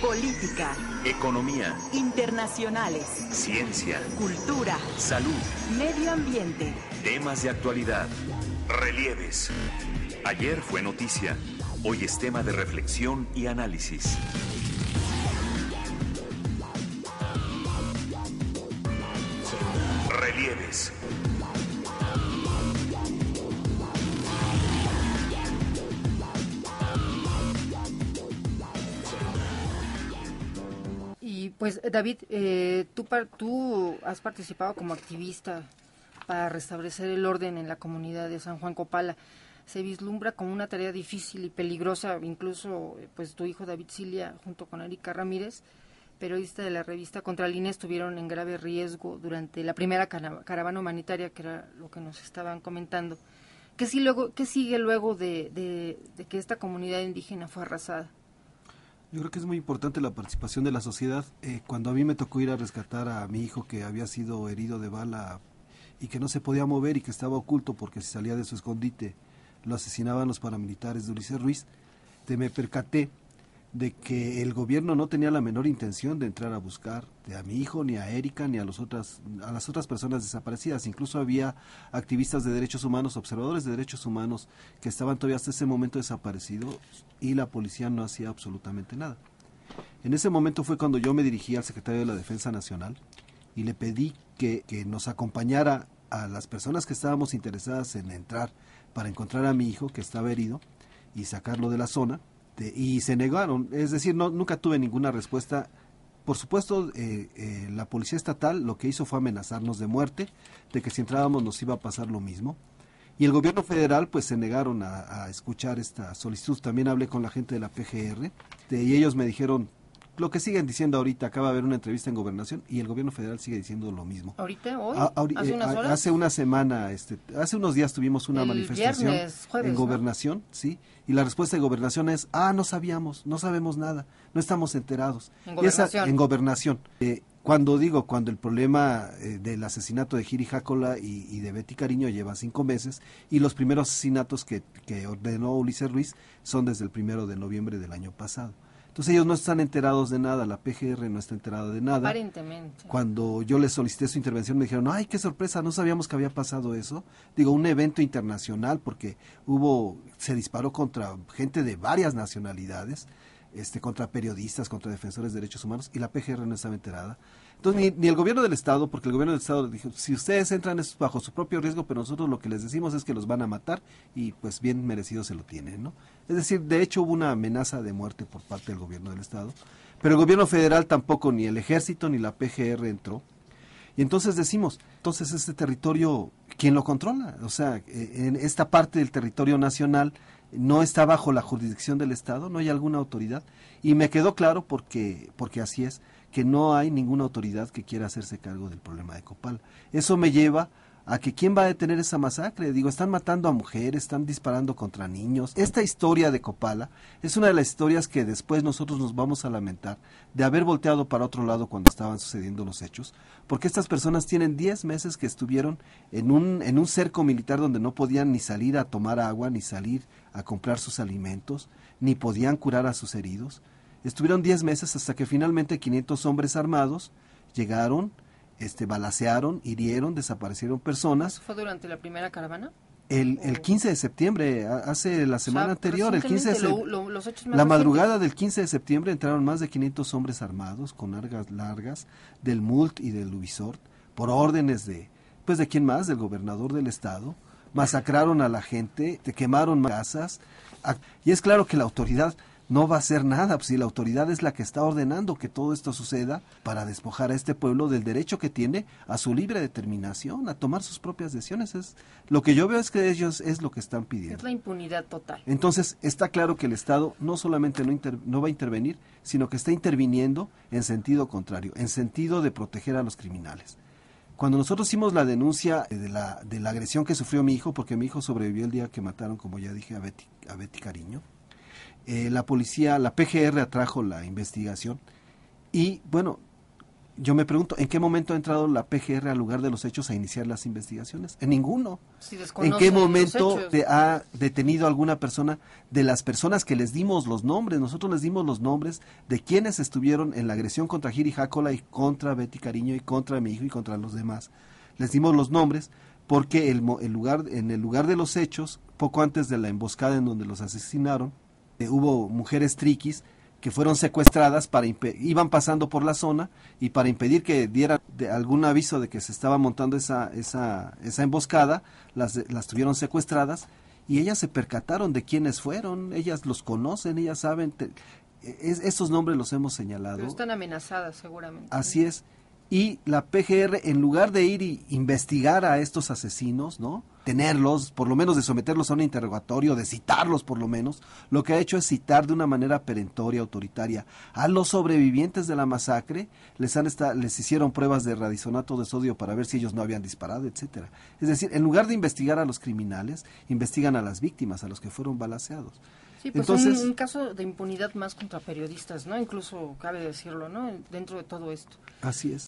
Política, Economía. internacionales, Ciencia. cultura, Salud. medio ambiente, Temas de actualidad. Relieves. Ayer fue noticia. Hoy es tema de reflexión y análisis. Relieves. Pues David, eh, tú, tú has participado como activista para restablecer el orden en la comunidad de San Juan Copala. Se vislumbra como una tarea difícil y peligrosa, incluso eh, pues tu hijo David Cilia junto con Erika Ramírez, periodista de la revista Contra Línea, estuvieron en grave riesgo durante la primera cara- caravana humanitaria, que era lo que nos estaban comentando. ¿Qué, sí luego, qué sigue luego de, de- de que esta comunidad indígena fue arrasada? Yo creo que es muy importante la participación de la sociedad. Eh, cuando a mí me tocó ir a rescatar a mi hijo que había sido herido de bala y que no se podía mover y que estaba oculto porque si salía de su escondite lo asesinaban los paramilitares de Ulises Ruiz, te me percaté de que el gobierno no tenía la menor intención de entrar a buscar de a mi hijo, ni a Erika, ni a, los otras, a las otras personas desaparecidas. Incluso había activistas de derechos humanos, observadores de derechos humanos, que estaban todavía hasta ese momento desaparecidos y la policía no hacía absolutamente nada. En ese momento fue cuando yo me dirigí al secretario de la Defensa Nacional y le pedí que, que nos acompañara a las personas que estábamos interesadas en entrar para encontrar a mi hijo que estaba herido y sacarlo de la zona de- y se negaron, es decir, no, nunca tuve ninguna respuesta. Por supuesto, eh, eh, la policía estatal lo que hizo fue amenazarnos de muerte, de que si entrábamos nos iba a pasar lo mismo. Y el gobierno federal pues se negaron a, escuchar esta solicitud. También hablé con la gente de la PGR y ellos me dijeron lo que siguen diciendo ahorita. Acaba de haber una entrevista en gobernación y el gobierno federal sigue diciendo lo mismo. ¿Ahorita? ¿Hoy? A- ahori- ¿Hace eh, unas a- horas? hace una semana, este, hace unos días tuvimos una El manifestación viernes, jueves, en ¿no? gobernación, sí, y la respuesta de gobernación es, ah, no sabíamos, no sabemos nada, no estamos enterados. En Y esa- gobernación. en gobernación. Eh, cuando digo, cuando el problema eh, del asesinato de Giri Jácola y, y de Betty Cariño lleva cinco meses, y los primeros asesinatos que, que ordenó Ulises Ruiz son desde el primero de noviembre del año pasado. Entonces ellos no están enterados de nada, la PGR no está enterada de nada. Aparentemente. Cuando yo les solicité su intervención me dijeron, ay, qué sorpresa, no sabíamos que había pasado eso. Digo, un evento internacional porque hubo, se disparó contra gente de varias nacionalidades, este, contra periodistas, contra defensores de derechos humanos y la PGR no estaba enterada. Entonces, ni, ni el gobierno del Estado, porque el gobierno del Estado dijo, si ustedes entran es bajo su propio riesgo, pero nosotros lo que les decimos es que los van a matar y pues bien merecido se lo tienen, ¿no? Es decir, de hecho hubo una amenaza de muerte por parte del gobierno del Estado, pero el gobierno federal tampoco, ni el ejército ni la PGR entró. Y entonces decimos, entonces este territorio, ¿quién lo controla? O sea, eh, en esta parte del territorio nacional no está bajo la jurisdicción del Estado, no hay alguna autoridad. Y me quedó claro porque, porque así es, que no hay ninguna autoridad que quiera hacerse cargo del problema de Copal. Eso me lleva a que quién va a detener esa masacre. Digo, están matando a mujeres, están disparando contra niños. Esta historia de Copala es una de las historias que después nosotros nos vamos a lamentar de haber volteado para otro lado cuando estaban sucediendo los hechos, porque estas personas tienen 10 meses que estuvieron en un, en un cerco militar donde no podían ni salir a tomar agua, ni salir a comprar sus alimentos, ni podían curar a sus heridos. Estuvieron 10 meses hasta que finalmente 500 hombres armados llegaron, este, balacearon, hirieron, desaparecieron personas. ¿Fue durante la primera caravana? El, el 15 de septiembre, hace la semana O sea, anterior, el 15 de lo- lo- los hechos la madrugada del 15 de septiembre entraron más de 500 hombres armados con argas largas del MULT y del Ubisoft por órdenes de, pues de quién más, del gobernador del estado. Masacraron a la gente, te quemaron casas. Y es claro que la autoridad no va a hacer nada, pues si la autoridad es la que está ordenando que todo esto suceda para despojar a este pueblo del derecho que tiene a su libre determinación, a tomar sus propias decisiones. Es, lo que yo veo es que ellos es lo que están pidiendo. Es la impunidad total. Entonces, está claro que el Estado no solamente no, inter- no va a intervenir, sino que está interviniendo en sentido contrario, en sentido de proteger a los criminales. Cuando nosotros hicimos la denuncia de la, de la agresión que sufrió mi hijo, porque mi hijo sobrevivió el día que mataron, como ya dije, a Betty, a Betty Cariño, eh, la policía, la PGR atrajo la investigación y, bueno, yo me pregunto, ¿en qué momento ha entrado la PGR al lugar de los hechos a iniciar las investigaciones? En ninguno. Si ¿En qué momento te ha detenido alguna persona de las personas que les dimos los nombres? Nosotros les dimos los nombres de quienes estuvieron en la agresión contra Giri Jácola y contra Betty Cariño y contra mi hijo y contra los demás. Les dimos los nombres porque el, el lugar, en el lugar de los hechos, poco antes de la emboscada en donde los asesinaron, hubo mujeres triquis que fueron secuestradas para iban pasando por la zona y para impedir que diera de- algún aviso de que se estaba montando esa esa esa emboscada las las tuvieron secuestradas y ellas se percataron de quiénes fueron ellas los conocen ellas saben te- es- estos nombres los hemos señalado Pero están amenazadas seguramente. Así es. Y la PGR, en lugar de ir y investigar a estos asesinos, ¿no? Tenerlos, por lo menos de someterlos a un interrogatorio, de citarlos por lo menos, lo que ha hecho es citar de una manera perentoria, autoritaria, a los sobrevivientes de la masacre, les han esta- les hicieron pruebas de radisonato de sodio para ver si ellos no habían disparado, etcétera. Es decir, en lugar de investigar a los criminales, investigan a las víctimas, a los que fueron balaceados. Sí, pues Entonces, un, un caso de impunidad más contra periodistas, ¿no? Incluso cabe decirlo, ¿no? Dentro de todo esto. así es.